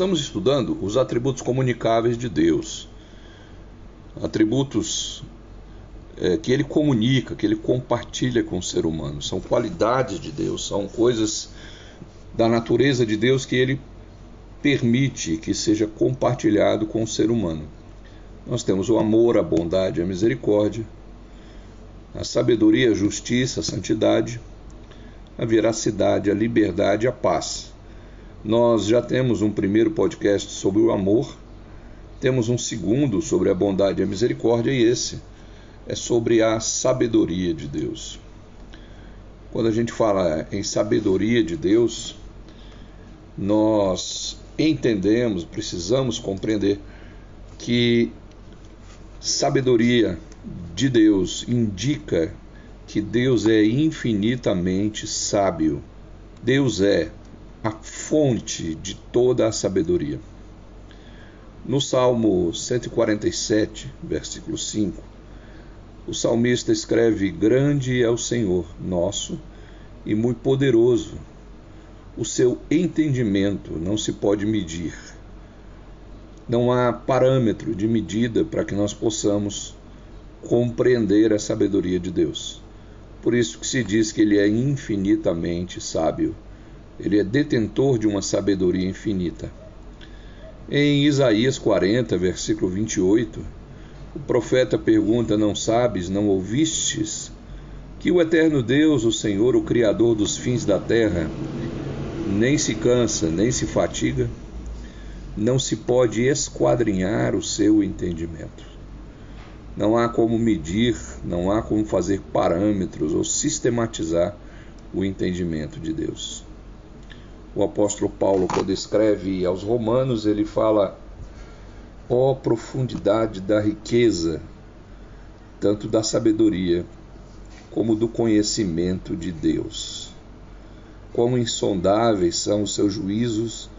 Estamos estudando os atributos comunicáveis de Deus, atributos é, que ele comunica, que ele compartilha com o ser humano. São qualidades de Deus, são coisas da natureza de Deus que ele permite que seja compartilhado com o ser humano. Nós temos o amor, a bondade, a misericórdia, a sabedoria, a justiça, a santidade, a veracidade, a liberdade a paz. Nós já temos um primeiro podcast sobre o amor, temos um segundo sobre a bondade e a misericórdia, e esse é sobre a sabedoria de Deus. Quando a gente fala em sabedoria de Deus, nós entendemos, precisamos compreender que sabedoria de Deus indica que Deus é infinitamente sábio. Deus é a fonte de toda a sabedoria. No Salmo 147, versículo 5, o salmista escreve: Grande é o Senhor nosso e muito poderoso. O seu entendimento não se pode medir. Não há parâmetro de medida para que nós possamos compreender a sabedoria de Deus. Por isso que se diz que ele é infinitamente sábio. Ele é detentor de uma sabedoria infinita. Em Isaías 40, versículo 28, o profeta pergunta: Não sabes, não ouvistes? Que o eterno Deus, o Senhor, o Criador dos fins da terra, nem se cansa, nem se fatiga, não se pode esquadrinhar o seu entendimento. Não há como medir, não há como fazer parâmetros ou sistematizar o entendimento de Deus. O apóstolo Paulo, quando escreve aos Romanos, ele fala Ó oh, profundidade da riqueza, tanto da sabedoria como do conhecimento de Deus. Quão insondáveis são os seus juízos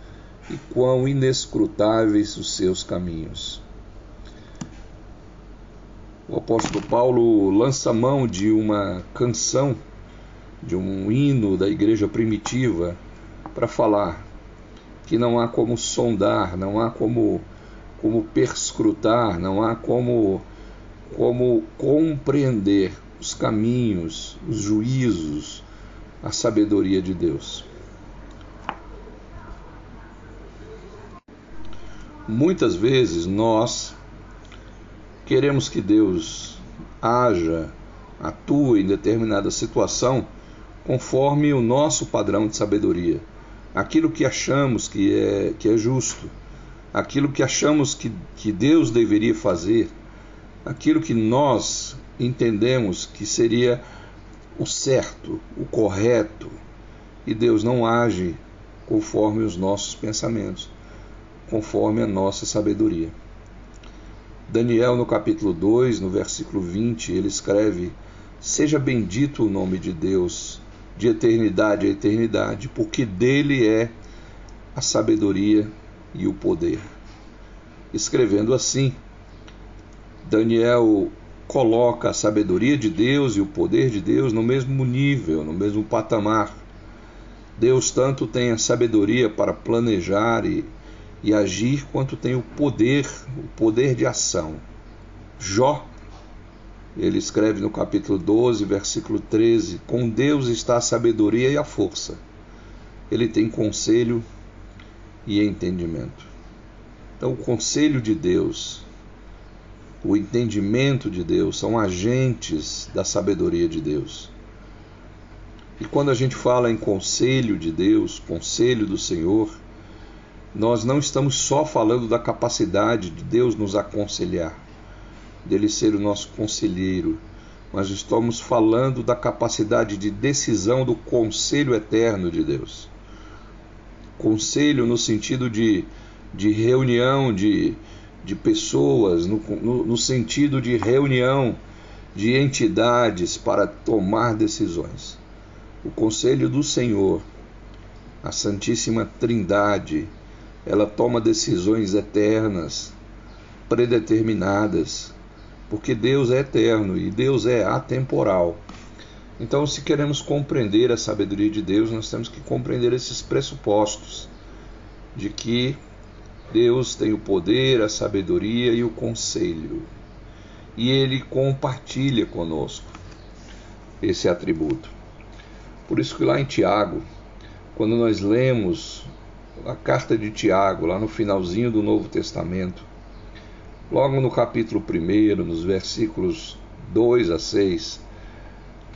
e quão inescrutáveis os seus caminhos. O apóstolo Paulo lança mão de uma canção, de um hino da igreja primitiva, para falar que não há como sondar, não há como como perscrutar, não há como, como compreender os caminhos, os juízos, a sabedoria de Deus. Muitas vezes nós queremos que Deus haja, atue em determinada situação conforme o nosso padrão de sabedoria, aquilo que achamos que é, que é justo. Aquilo que achamos que, que Deus deveria fazer, aquilo que nós entendemos que seria o certo, o correto, e Deus não age conforme os nossos pensamentos, conforme a nossa sabedoria. Daniel, no capítulo 2, no versículo 20, ele escreve: Seja bendito o nome de Deus, de eternidade a eternidade, porque dele é a sabedoria e o poder. Escrevendo assim, Daniel coloca a sabedoria de Deus e o poder de Deus no mesmo nível, no mesmo patamar. Deus tanto tem a sabedoria para planejar e, e agir, quanto tem o poder, o poder de ação. Jó, ele escreve no capítulo 12, versículo 13: Com Deus está a sabedoria e a força. Ele tem conselho e entendimento. Então, o conselho de Deus, o entendimento de Deus são agentes da sabedoria de Deus. E quando a gente fala em conselho de Deus, conselho do Senhor, nós não estamos só falando da capacidade de Deus nos aconselhar, dele ser o nosso conselheiro, mas estamos falando da capacidade de decisão do conselho eterno de Deus conselho no sentido de, de reunião de, de pessoas, no, no, no sentido de reunião de entidades para tomar decisões. O conselho do Senhor, a Santíssima Trindade, ela toma decisões eternas, predeterminadas, porque Deus é eterno e Deus é atemporal. Então, se queremos compreender a sabedoria de Deus, nós temos que compreender esses pressupostos. de que Deus tem o poder, a sabedoria e o conselho. E ele compartilha conosco esse atributo. Por isso que lá em Tiago, quando nós lemos a carta de Tiago, lá no finalzinho do Novo Testamento, logo no capítulo 1, nos versículos 2 a 6,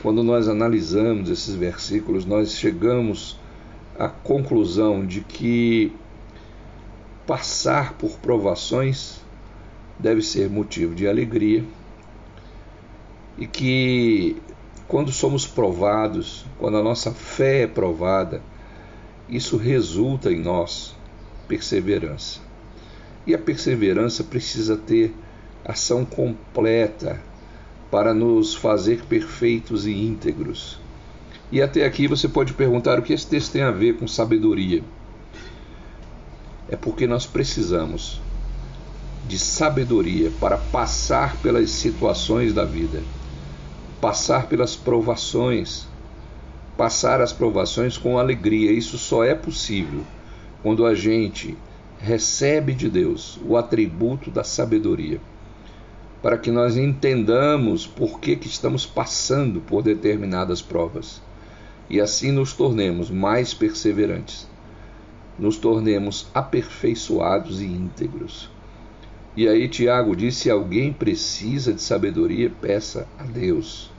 quando nós analisamos esses versículos, nós chegamos à conclusão de que passar por provações deve ser motivo de alegria e que quando somos provados, quando a nossa fé é provada, isso resulta em nós perseverança. E a perseverança precisa ter ação completa para nos fazer perfeitos e íntegros. E até aqui você pode perguntar o que esse texto tem a ver com sabedoria. É porque nós precisamos de sabedoria para passar pelas situações da vida, passar pelas provações, passar as provações com alegria. Isso só é possível quando a gente recebe de Deus o atributo da sabedoria, para que nós entendamos por que, que estamos passando por determinadas provas e assim nos tornemos mais perseverantes, nos tornemos aperfeiçoados e íntegros. E aí Tiago diz: se alguém precisa de sabedoria, peça a Deus.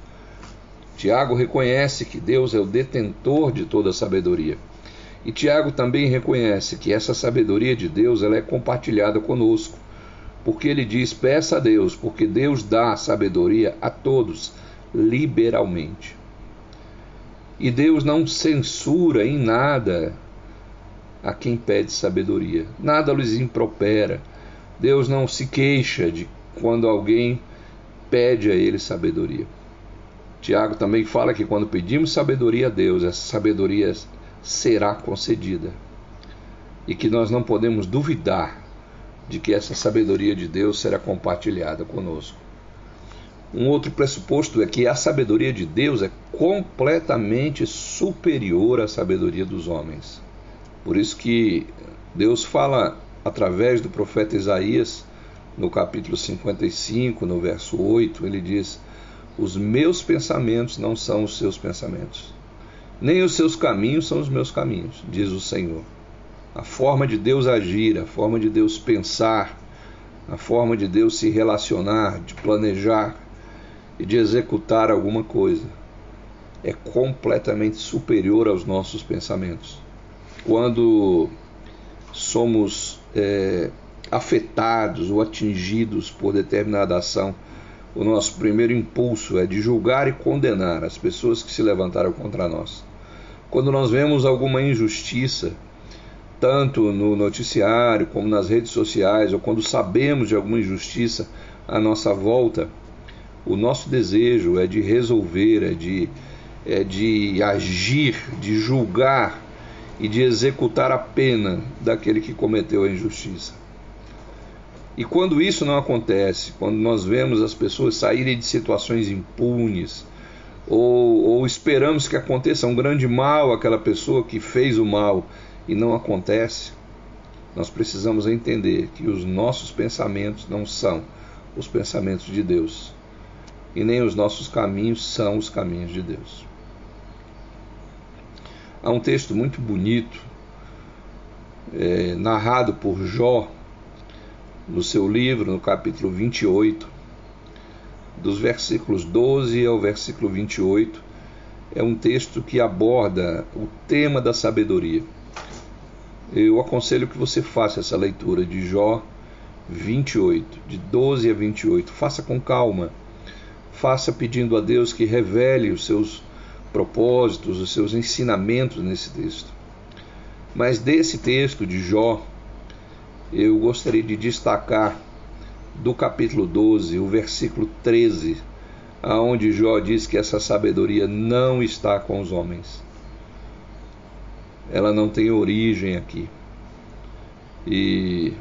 Tiago reconhece que Deus é o detentor de toda a sabedoria. E Tiago também reconhece que essa sabedoria de Deus ela é compartilhada conosco. Porque ele diz: peça a Deus, porque Deus dá sabedoria a todos liberalmente. E Deus não censura em nada a quem pede sabedoria. Nada lhes impropera Deus não se queixa de quando alguém pede a ele sabedoria. Tiago também fala que quando pedimos sabedoria a Deus, essa sabedoria será concedida. E que nós não podemos duvidar de que essa sabedoria de Deus será compartilhada conosco. Um outro pressuposto é que a sabedoria de Deus é completamente superior à sabedoria dos homens. Por isso que Deus fala através do profeta Isaías, no capítulo 55, no verso 8, ele diz: Os meus pensamentos não são os seus pensamentos, nem os seus caminhos são os meus caminhos, diz o Senhor. A forma de Deus agir, a forma de Deus pensar, a forma de Deus se relacionar, de planejar e de executar alguma coisa é completamente superior aos nossos pensamentos. Quando somos é, afetados ou atingidos por determinada ação, o nosso primeiro impulso é de julgar e condenar as pessoas que se levantaram contra nós. Quando nós vemos alguma injustiça, tanto no noticiário como nas redes sociais, ou quando sabemos de alguma injustiça à nossa volta, o nosso desejo é de resolver, é de, é de agir, de julgar e de executar a pena daquele que cometeu a injustiça. E quando isso não acontece, quando nós vemos as pessoas saírem de situações impunes, ou, ou esperamos que aconteça um grande mal àquela pessoa que fez o mal e não acontece, nós precisamos entender que os nossos pensamentos não são os pensamentos de Deus, e nem os nossos caminhos são os caminhos de Deus. Há um texto muito bonito, é, narrado por Jó, no seu livro, no capítulo 28, dos versículos 12 ao versículo 28. É um texto que aborda o tema da sabedoria. Eu aconselho que você faça essa leitura de Jó 28, de 12 a 28. Faça com calma. Faça pedindo a Deus que revele os seus propósitos, os seus ensinamentos nesse texto. Mas desse texto de Jó, eu gostaria de destacar do capítulo 12, o versículo 13, aonde Jó diz que essa sabedoria não está com os homens. Ela não tem origem aqui. E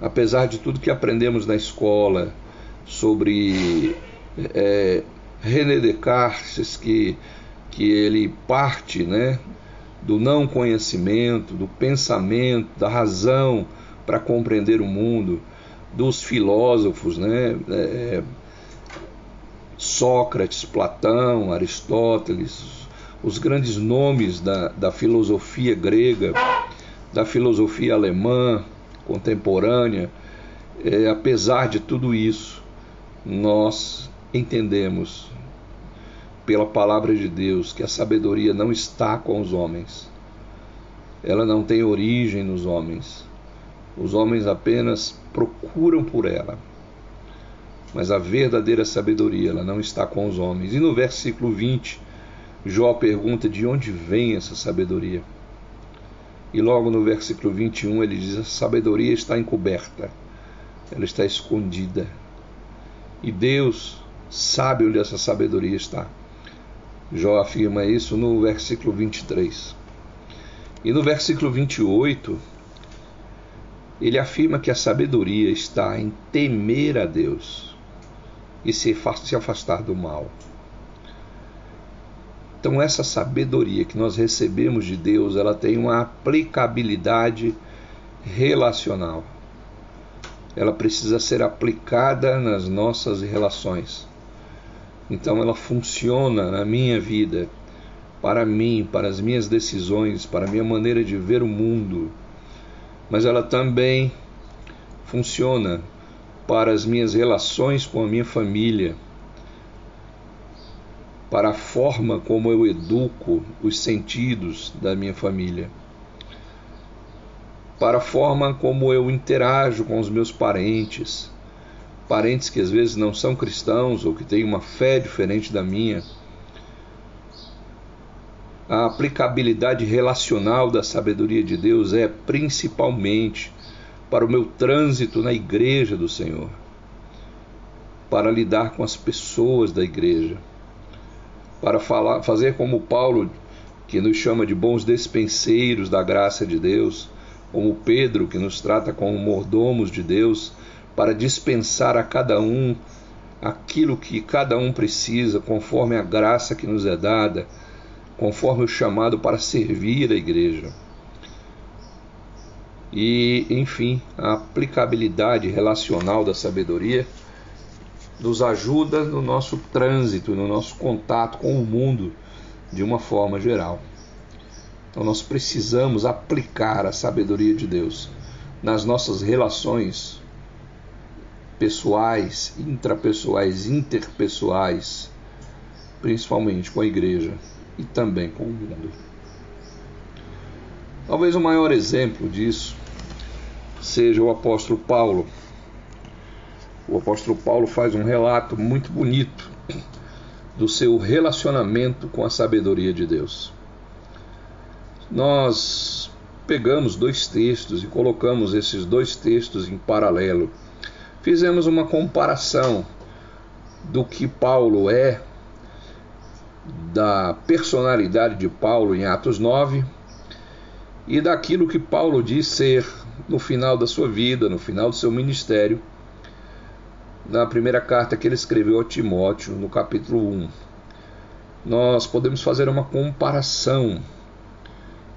apesar de tudo que aprendemos na escola sobre é, René Descartes, que que ele parte né, do não conhecimento, do pensamento, da razão para compreender o mundo, dos filósofos, né? É, Sócrates, Platão, Aristóteles, os grandes nomes da, da filosofia grega, da filosofia alemã contemporânea, é, apesar de tudo isso, nós entendemos pela palavra de Deus que a sabedoria não está com os homens. Ela não tem origem nos homens. Os homens apenas procuram por ela. Mas a verdadeira sabedoria, ela não está com os homens. E no versículo 20, Jó pergunta de onde vem essa sabedoria. E logo no versículo 21 ele diz: a sabedoria está encoberta, ela está escondida. E Deus sabe onde essa sabedoria está. Jó afirma isso no versículo 23. E no versículo 28, ele afirma que a sabedoria está em temer a Deus e se afastar do mal. Então essa sabedoria que nós recebemos de Deus, ela tem uma aplicabilidade relacional. Ela precisa ser aplicada nas nossas relações. Então ela funciona na minha vida, para mim, para as minhas decisões, para a minha maneira de ver o mundo. Mas ela também funciona para as minhas relações com a minha família, para a forma como eu educo os sentidos da minha família, para a forma como eu interajo com os meus parentes, parentes que às vezes não são cristãos ou que têm uma fé diferente da minha. A aplicabilidade relacional da sabedoria de Deus é principalmente para o meu trânsito na igreja do Senhor, para lidar com as pessoas da igreja, para falar, fazer como Paulo, que nos chama de bons despenseiros da graça de Deus, como Pedro, que nos trata como mordomos de Deus, para dispensar a cada um aquilo que cada um precisa, conforme a graça que nos é dada, conforme o chamado para servir a igreja. E, enfim, a aplicabilidade relacional da sabedoria nos ajuda no nosso trânsito, no nosso contato com o mundo de uma forma geral. Então, nós precisamos aplicar a sabedoria de Deus nas nossas relações pessoais, intrapessoais, interpessoais, principalmente com a igreja e também com o mundo. Talvez o maior exemplo disso seja o apóstolo Paulo. O apóstolo Paulo faz um relato muito bonito do seu relacionamento com a sabedoria de Deus. Nós pegamos dois textos e colocamos esses dois textos em paralelo fizemos uma comparação do que Paulo é, da personalidade de Paulo em Atos 9 e daquilo que Paulo diz ser no final da sua vida, no final do seu ministério, na primeira carta que ele escreveu a Timóteo, no capítulo 1. Nós podemos fazer uma comparação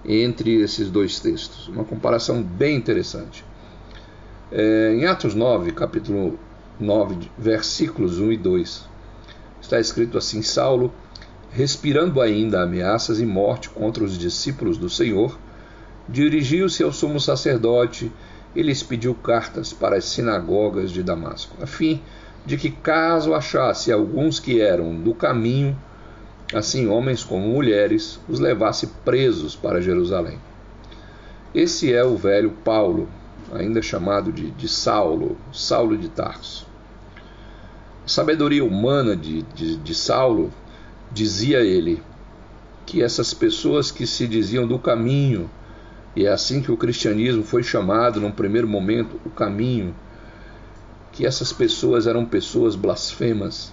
entre esses dois textos, uma comparação bem interessante. É, em Atos 9, capítulo 9, versículos 1 e 2, está escrito assim: Saulo, respirando ainda ameaças e morte contra os discípulos do Senhor, dirigiu-se ao sumo sacerdote e lhes pediu cartas para as sinagogas de Damasco, a fim de que, caso achasse alguns que eram do caminho, assim homens como mulheres, os levasse presos para Jerusalém. Esse é o velho Paulo, ainda chamado de, de Saulo, Saulo de Tarso. A sabedoria humana de, de, de Saulo dizia ele que essas pessoas que se diziam do caminho, e é assim que o cristianismo foi chamado num primeiro momento, o caminho, que essas pessoas eram pessoas blasfemas,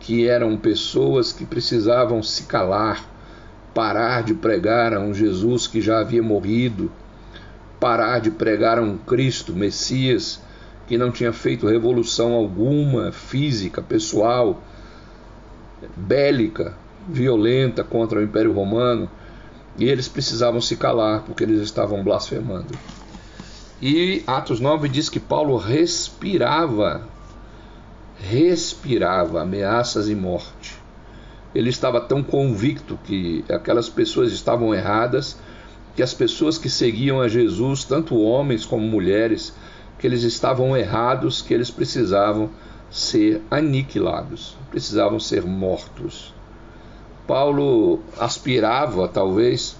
que eram pessoas que precisavam se calar, parar de pregar a um Jesus que já havia morrido, parar de pregar a um Cristo, Messias, que não tinha feito revolução alguma, física, pessoal, bélica, violenta contra o Império Romano, E eles precisavam se calar porque eles estavam blasfemando. E Atos 9 diz que Paulo respirava, respirava ameaças e morte. Ele estava tão convicto que aquelas pessoas estavam erradas, que as pessoas que seguiam a Jesus, tanto homens como mulheres, que eles estavam errados, que eles precisavam ser aniquilados, precisavam ser mortos. Paulo aspirava, talvez,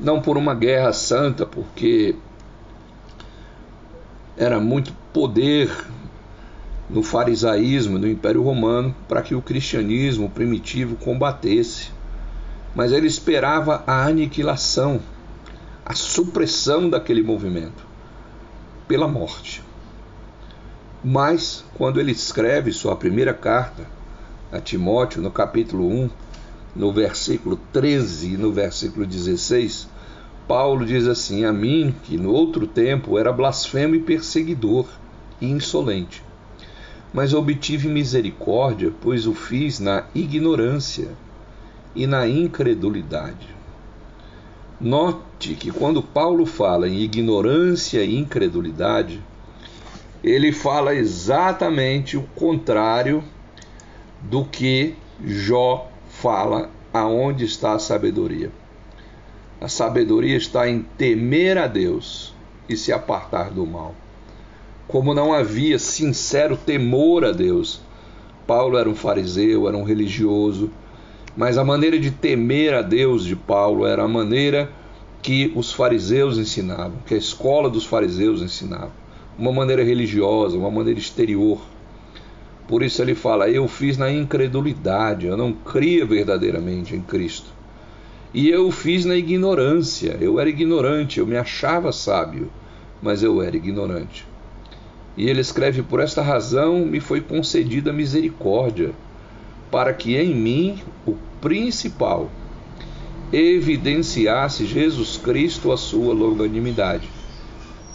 não por uma guerra santa, porque era muito poder no farisaísmo, no Império Romano, para que o cristianismo primitivo combatesse. Mas ele esperava a aniquilação, a supressão daquele movimento pela morte. Mas, quando ele escreve sua primeira carta a Timóteo, no capítulo 1, no versículo 13 e no versículo 16, Paulo diz assim: A mim, que no outro tempo era blasfemo e perseguidor e insolente, mas obtive misericórdia, pois o fiz na ignorância e na incredulidade. Note que quando Paulo fala em ignorância e incredulidade, ele fala exatamente o contrário do que Jó fala aonde está a sabedoria. A sabedoria está em temer a Deus e se apartar do mal. Como não havia sincero temor a Deus, Paulo era um fariseu, era um religioso, mas a maneira de temer a Deus de Paulo era a maneira que os fariseus ensinavam, que a escola dos fariseus ensinava, uma maneira religiosa, uma maneira exterior. Por isso ele fala: Eu fiz na incredulidade, eu não cria verdadeiramente em Cristo. E eu fiz na ignorância. Eu era ignorante, eu me achava sábio, mas eu era ignorante. E ele escreve: Por esta razão me foi concedida misericórdia, para que em mim, o principal, evidenciasse Jesus Cristo a sua longanimidade,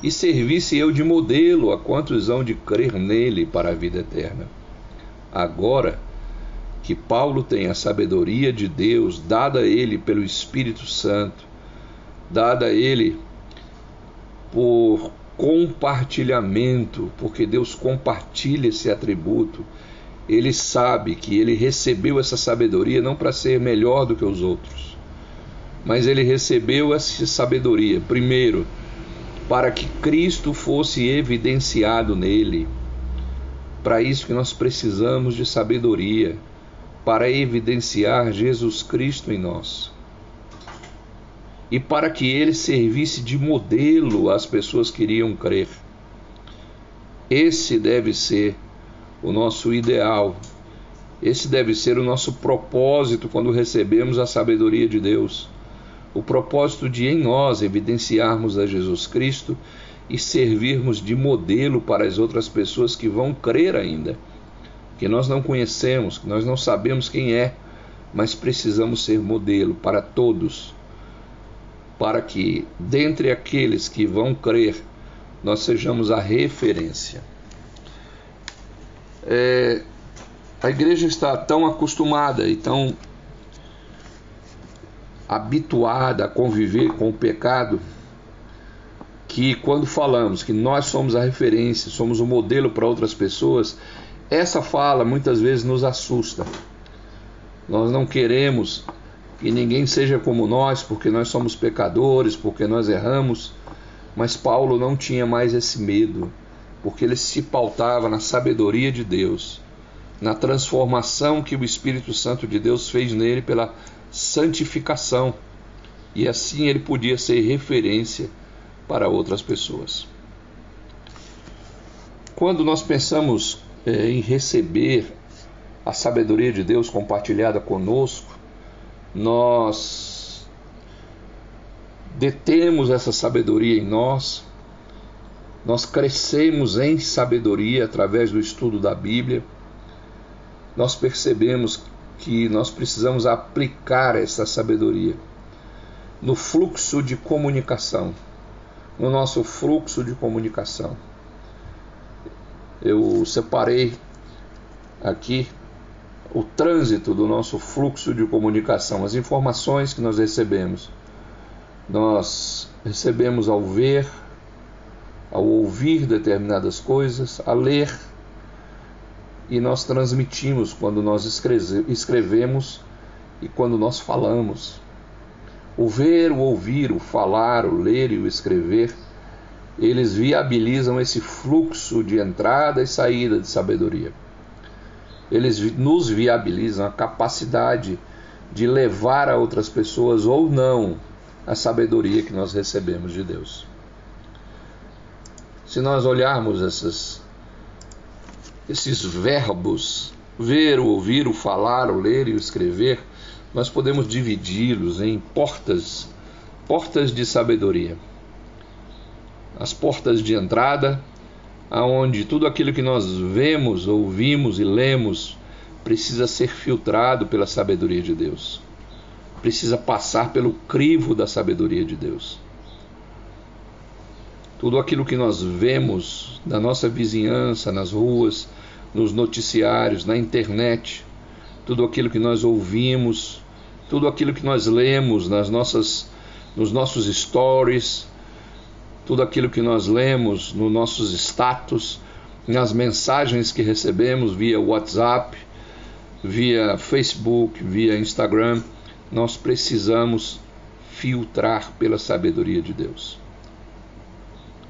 e servisse eu de modelo a quantos hão de crer nele para a vida eterna. Agora, que Paulo tem a sabedoria de Deus dada a ele pelo Espírito Santo, dada a ele por compartilhamento, porque Deus compartilha esse atributo. Ele sabe que ele recebeu essa sabedoria não para ser melhor do que os outros, mas ele recebeu essa sabedoria, primeiro, para que Cristo fosse evidenciado nele. Para isso que nós precisamos de sabedoria para evidenciar Jesus Cristo em nós. E para que ele servisse de modelo às pessoas que iriam crer. Esse deve ser o nosso ideal. Esse deve ser o nosso propósito quando recebemos a sabedoria de Deus. O propósito de em nós evidenciarmos a Jesus Cristo e servirmos de modelo para as outras pessoas que vão crer ainda que nós não conhecemos, que nós não sabemos quem é, mas precisamos ser modelo para todos, para que, dentre aqueles que vão crer, nós sejamos a referência. É, a igreja está tão acostumada e tão habituada a conviver com o pecado que quando falamos que nós somos a referência, somos o modelo para outras pessoas, essa fala muitas vezes nos assusta. Nós não queremos que ninguém seja como nós, porque nós somos pecadores, porque nós erramos. Mas Paulo não tinha mais esse medo, porque ele se pautava na sabedoria de Deus, na transformação que o Espírito Santo de Deus fez nele pela santificação. E assim ele podia ser referência para outras pessoas. Quando nós pensamos é, em receber a sabedoria de Deus compartilhada conosco, nós detemos essa sabedoria em nós, nós crescemos em sabedoria através do estudo da Bíblia, nós percebemos que nós precisamos aplicar essa sabedoria no fluxo de comunicação, no nosso fluxo de comunicação eu separei aqui o trânsito do nosso fluxo de comunicação, as informações que nós recebemos. Nós recebemos ao ver, ao ouvir determinadas coisas, a ler, e nós transmitimos quando nós escrevemos e quando nós falamos. O ver, o ouvir, o falar, o ler e o escrever, eles viabilizam esse fluxo de entrada e saída de sabedoria. Eles nos viabilizam a capacidade de levar a outras pessoas ou não a sabedoria que nós recebemos de Deus. Se nós olharmos essas, esses verbos, ver, ouvir, o falar, o ler e o escrever, nós podemos dividi-los em portas, portas de sabedoria. As portas de entrada, aonde tudo aquilo que nós vemos, ouvimos e lemos precisa ser filtrado pela sabedoria de Deus. Precisa passar pelo crivo da sabedoria de Deus. Tudo aquilo que nós vemos da nossa vizinhança, nas ruas, nos noticiários, na internet, tudo aquilo que nós ouvimos, tudo aquilo que nós lemos nas nossas, nos nossos stories, tudo aquilo que nós lemos nos nossos status, nas mensagens que recebemos via WhatsApp, via Facebook, via Instagram, nós precisamos filtrar pela sabedoria de Deus.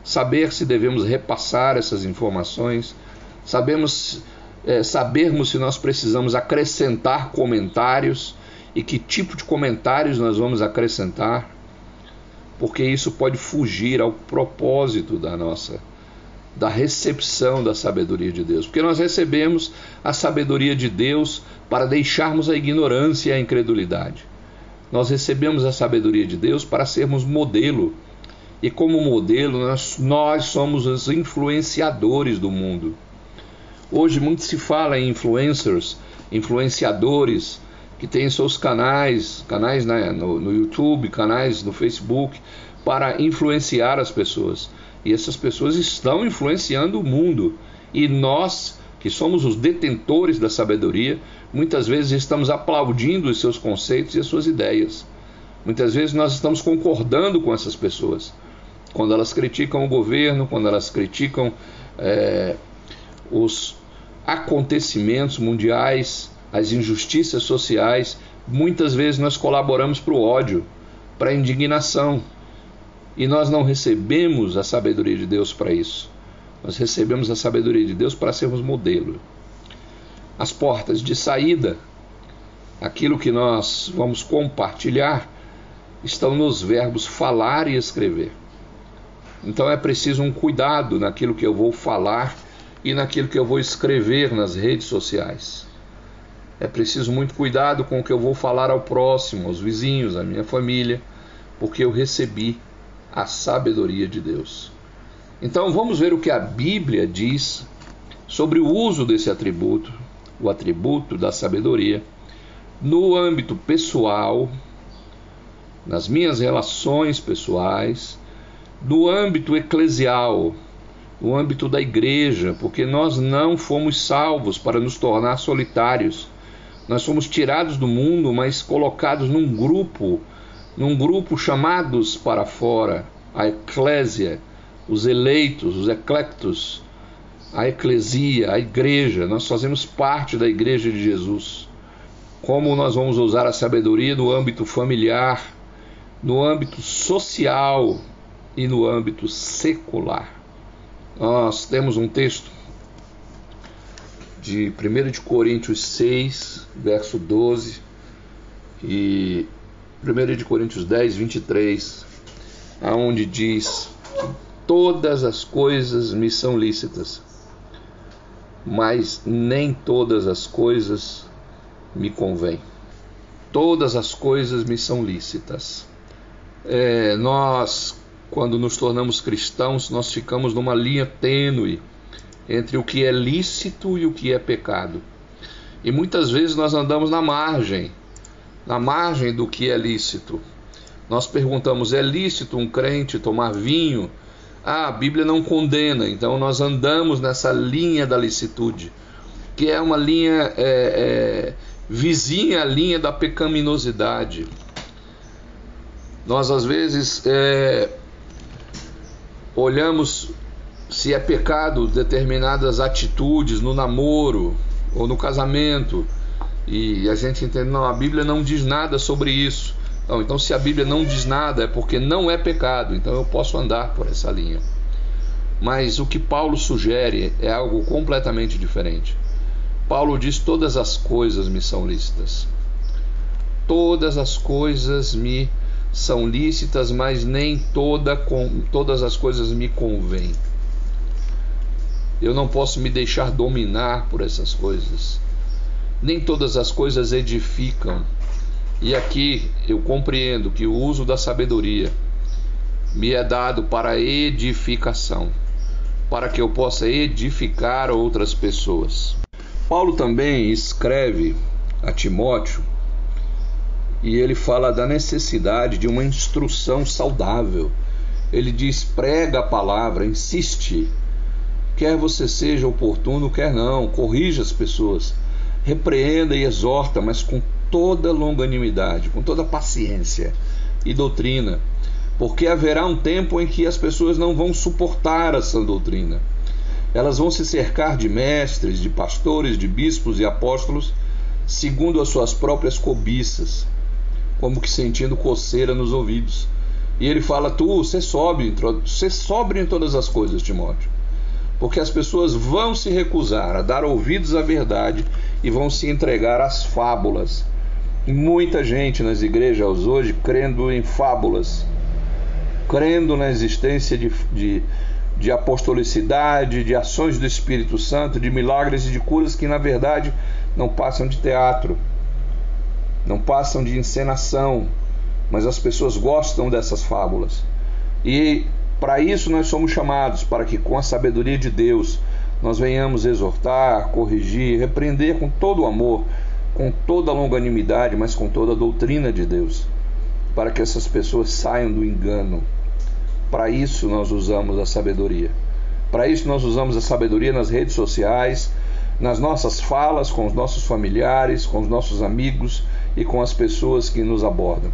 Saber se devemos repassar essas informações, sabemos é, sabermos se nós precisamos acrescentar comentários e que tipo de comentários nós vamos acrescentar, porque isso pode fugir ao propósito da nossa da recepção da sabedoria de Deus, porque nós recebemos a sabedoria de Deus para deixarmos a ignorância e a incredulidade. Nós recebemos a sabedoria de Deus para sermos modelo. E como modelo, nós, nós somos os influenciadores do mundo. Hoje muito se fala em influencers, influenciadores que têm seus canais, canais né, no, no YouTube, canais no Facebook, para influenciar as pessoas. E essas pessoas estão influenciando o mundo. E nós, que somos os detentores da sabedoria, muitas vezes estamos aplaudindo os seus conceitos e as suas ideias. Muitas vezes nós estamos concordando com essas pessoas. Quando elas criticam o governo, quando elas criticam é, os acontecimentos mundiais, as injustiças sociais, muitas vezes nós colaboramos para o ódio, para a indignação. E nós não recebemos a sabedoria de Deus para isso. Nós recebemos a sabedoria de Deus para sermos modelo. As portas de saída, aquilo que nós vamos compartilhar, estão nos verbos falar e escrever. Então é preciso um cuidado naquilo que eu vou falar e naquilo que eu vou escrever nas redes sociais. É preciso muito cuidado com o que eu vou falar ao próximo, aos vizinhos, à minha família, porque eu recebi a sabedoria de Deus. Então vamos ver o que a Bíblia diz sobre o uso desse atributo, o atributo da sabedoria, no âmbito pessoal, nas minhas relações pessoais, no âmbito eclesial, no âmbito da igreja, porque nós não fomos salvos para nos tornar solitários. Nós fomos tirados do mundo, mas colocados num grupo, num grupo chamados para fora, a eclésia, os eleitos, os eclectos, a eclesia, a igreja. Nós fazemos parte da igreja de Jesus. Como nós vamos usar a sabedoria no âmbito familiar, no âmbito social e no âmbito secular nós temos um texto de 1 de Coríntios 6, verso 12 e 1 de Coríntios 10, 23, aonde diz todas as coisas me são lícitas, mas nem todas as coisas me convêm. Todas as coisas me são lícitas. É, nós quando nos tornamos cristãos, nós ficamos numa linha tênue entre o que é lícito e o que é pecado. E muitas vezes nós andamos na margem, na margem do que é lícito. Nós perguntamos: é lícito um crente tomar vinho? Ah, a Bíblia não condena, então nós andamos nessa linha da licitude. que é uma linha é, é, vizinha à linha da pecaminosidade. Nós às vezes é, olhamos se é pecado determinadas atitudes no namoro ou no casamento e a gente entende, não, a Bíblia não diz nada sobre isso. Não, então, se a Bíblia não diz nada, é porque não é pecado, então eu posso andar por essa linha. Mas o que Paulo sugere é algo completamente diferente. Paulo diz: Todas as coisas me são lícitas. Todas as coisas me são lícitas, mas nem toda, com, todas as coisas me convêm. Eu não posso me deixar dominar por essas coisas. Nem todas as coisas edificam. E aqui eu compreendo que o uso da sabedoria me é dado para edificação para que eu possa edificar outras pessoas. Paulo também escreve a Timóteo e ele fala da necessidade de uma instrução saudável. Ele diz: prega a palavra, insiste, quer você seja oportuno, quer não, corrija as pessoas, repreenda e exorta, mas com toda longanimidade, com toda paciência e doutrina porque haverá um tempo em que as pessoas não vão suportar essa doutrina. Elas vão se cercar de mestres, de pastores, de bispos e apóstolos, segundo as suas próprias cobiças, como que sentindo coceira nos ouvidos. E ele fala: Tu, você sobe, você sobre em todas as coisas, Timóteo. Porque as pessoas vão se recusar a dar ouvidos à verdade e vão se entregar às fábulas. Muita gente nas igrejas hoje crendo em fábulas crendo na existência de, de, de apostolicidade, de ações do Espírito Santo, de milagres e de curas que na verdade não passam de teatro, não passam de encenação, mas as pessoas gostam dessas fábulas. E para isso nós somos chamados, para que com a sabedoria de Deus nós venhamos exortar, corrigir, repreender com todo o amor, com toda a longanimidade, mas com toda a doutrina de Deus, para que essas pessoas saiam do engano para isso nós usamos a sabedoria. Para isso nós usamos a sabedoria nas redes sociais, nas nossas falas com os nossos familiares, com os nossos amigos e com as pessoas que nos abordam.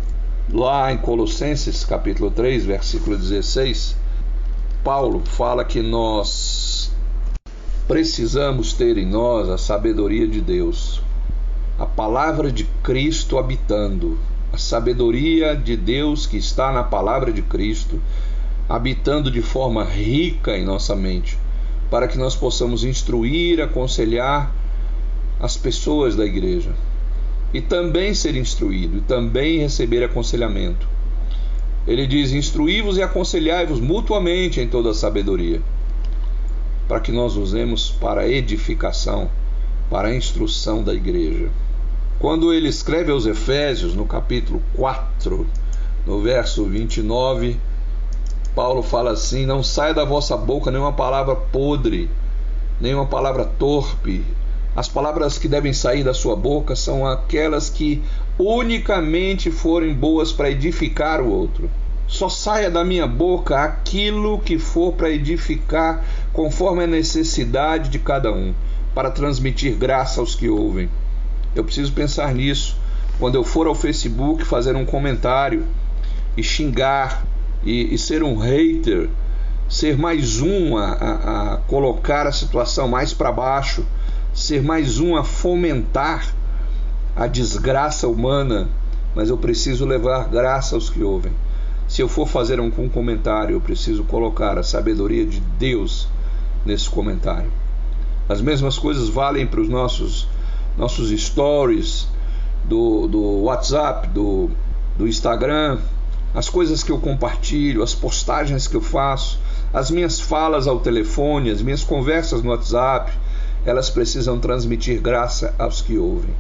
Lá em Colossenses, capítulo 3, versículo 16, Paulo fala que nós precisamos ter em nós a sabedoria de Deus, a palavra de Cristo habitando, a sabedoria de Deus que está na palavra de Cristo habitando de forma rica em nossa mente, para que nós possamos instruir, aconselhar as pessoas da igreja e também ser instruído e também receber aconselhamento. Ele diz: Instruí-vos e aconselhai-vos mutuamente em toda a sabedoria, para que nós usemos para a edificação, para a instrução da igreja. Quando ele escreve aos Efésios, no capítulo 4, no verso 29, Paulo fala assim: Não saia da vossa boca nenhuma palavra podre, nenhuma palavra torpe. As palavras que devem sair da sua boca são aquelas que unicamente forem boas para edificar o outro. Só saia da minha boca aquilo que for para edificar conforme a necessidade de cada um, para transmitir graça aos que ouvem. Eu preciso pensar nisso quando eu for ao Facebook fazer um comentário e xingar e, e ser um hater, ser mais um a, a, a colocar a situação mais para baixo, ser mais um a fomentar a desgraça humana, mas eu preciso levar graça aos que ouvem. Se eu for fazer um, um comentário, eu preciso colocar a sabedoria de Deus nesse comentário. As mesmas coisas valem para os nossos, nossos stories do, do WhatsApp, do, do Instagram, as coisas que eu compartilho, as postagens que eu faço, as minhas falas ao telefone, as minhas conversas no WhatsApp, elas precisam transmitir graça aos que ouvem.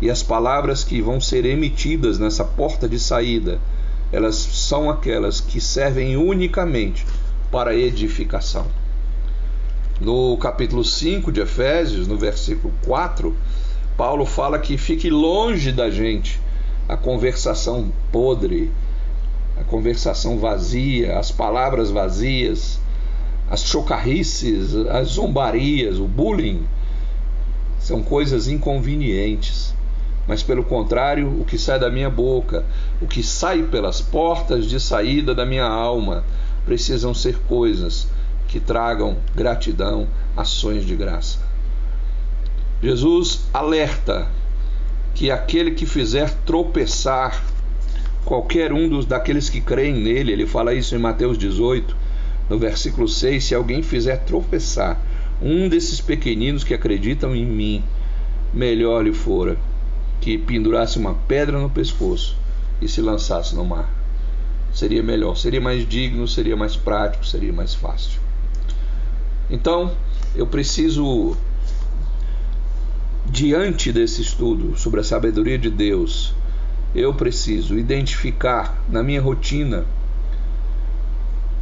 E as palavras que vão ser emitidas nessa porta de saída, elas são aquelas que servem unicamente para edificação. No capítulo 5 de Efésios, no versículo 4, Paulo fala que fique longe da gente a conversação podre, a conversação vazia, as palavras vazias, as chocarrices, as zombarias, o bullying. são coisas inconvenientes. Mas pelo contrário, o que sai da minha boca, o que sai pelas portas de saída da minha alma, precisam ser coisas que tragam gratidão, ações de graça. Jesus alerta que aquele que fizer tropeçar qualquer um dos daqueles que creem nele, ele fala isso em Mateus 18, no versículo 6, se alguém fizer tropeçar um desses pequeninos que acreditam em mim, melhor lhe fora que pendurasse uma pedra no pescoço e se lançasse no mar. Seria melhor, seria mais digno, seria mais prático, seria mais fácil. Então, eu preciso, diante desse estudo sobre a sabedoria de Deus, eu preciso identificar na minha rotina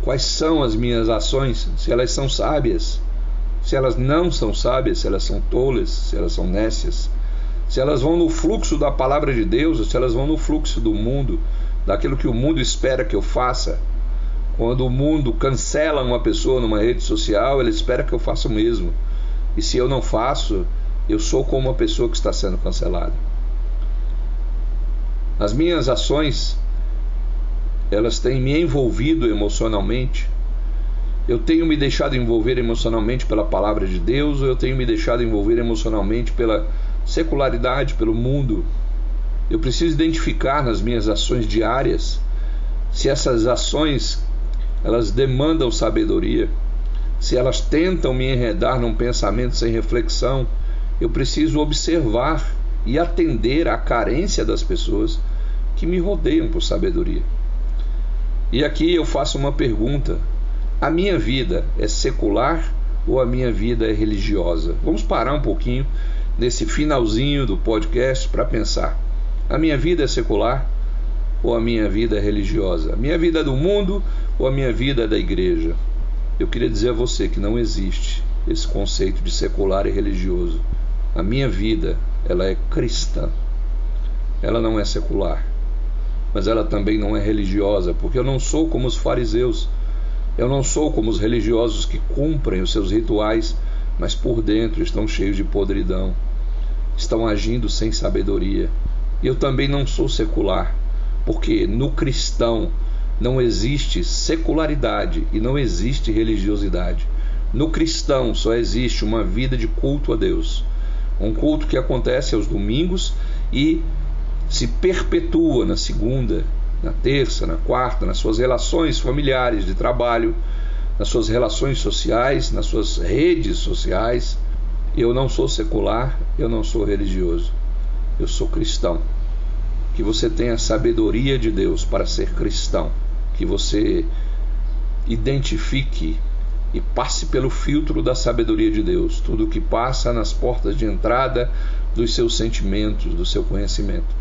quais são as minhas ações, se elas são sábias, se elas não são sábias, se elas são tolas, se elas são nécias, se elas vão no fluxo da palavra de Deus ou se elas vão no fluxo do mundo, daquilo que o mundo espera que eu faça. Quando o mundo cancela uma pessoa numa rede social, ele espera que eu faça o mesmo. E se eu não faço, eu sou como uma pessoa que está sendo cancelada. As minhas ações, elas têm me envolvido emocionalmente. Eu tenho me deixado envolver emocionalmente pela palavra de Deus ou eu tenho me deixado envolver emocionalmente pela secularidade, pelo mundo. Eu preciso identificar nas minhas ações diárias se essas ações elas demandam sabedoria, se elas tentam me enredar num pensamento sem reflexão. Eu preciso observar e atender à carência das pessoas que me rodeiam por sabedoria. E aqui eu faço uma pergunta: a minha vida é secular ou a minha vida é religiosa? Vamos parar um pouquinho nesse finalzinho do podcast para pensar: a minha vida é secular ou a minha vida é religiosa? A minha vida é do mundo ou a minha vida é da igreja? Eu queria dizer a você que não existe esse conceito de secular e religioso. A minha vida, ela é cristã. Ela não é secular, mas ela também não é religiosa, porque eu não sou como os fariseus. Eu não sou como os religiosos que cumprem os seus rituais, mas por dentro estão cheios de podridão estão agindo sem sabedoria. Eu também não sou secular, porque no cristão não existe secularidade e não existe religiosidade. No cristão só existe uma vida de culto a Deus. Um culto que acontece aos domingos e se perpetua na segunda, na terça, na quarta, nas suas relações familiares de trabalho, nas suas relações sociais, nas suas redes sociais. Eu não sou secular, eu não sou religioso, eu sou cristão. Que você tenha a sabedoria de Deus para ser cristão, que você identifique e passe pelo filtro da sabedoria de Deus, tudo que passa nas portas de entrada dos seus sentimentos, do seu conhecimento,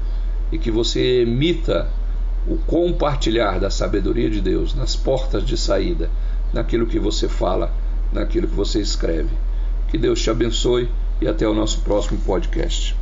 e que você emita o compartilhar da sabedoria de Deus nas portas de saída, naquilo que você fala, naquilo que você escreve. Que Deus te abençoe e até o nosso próximo podcast.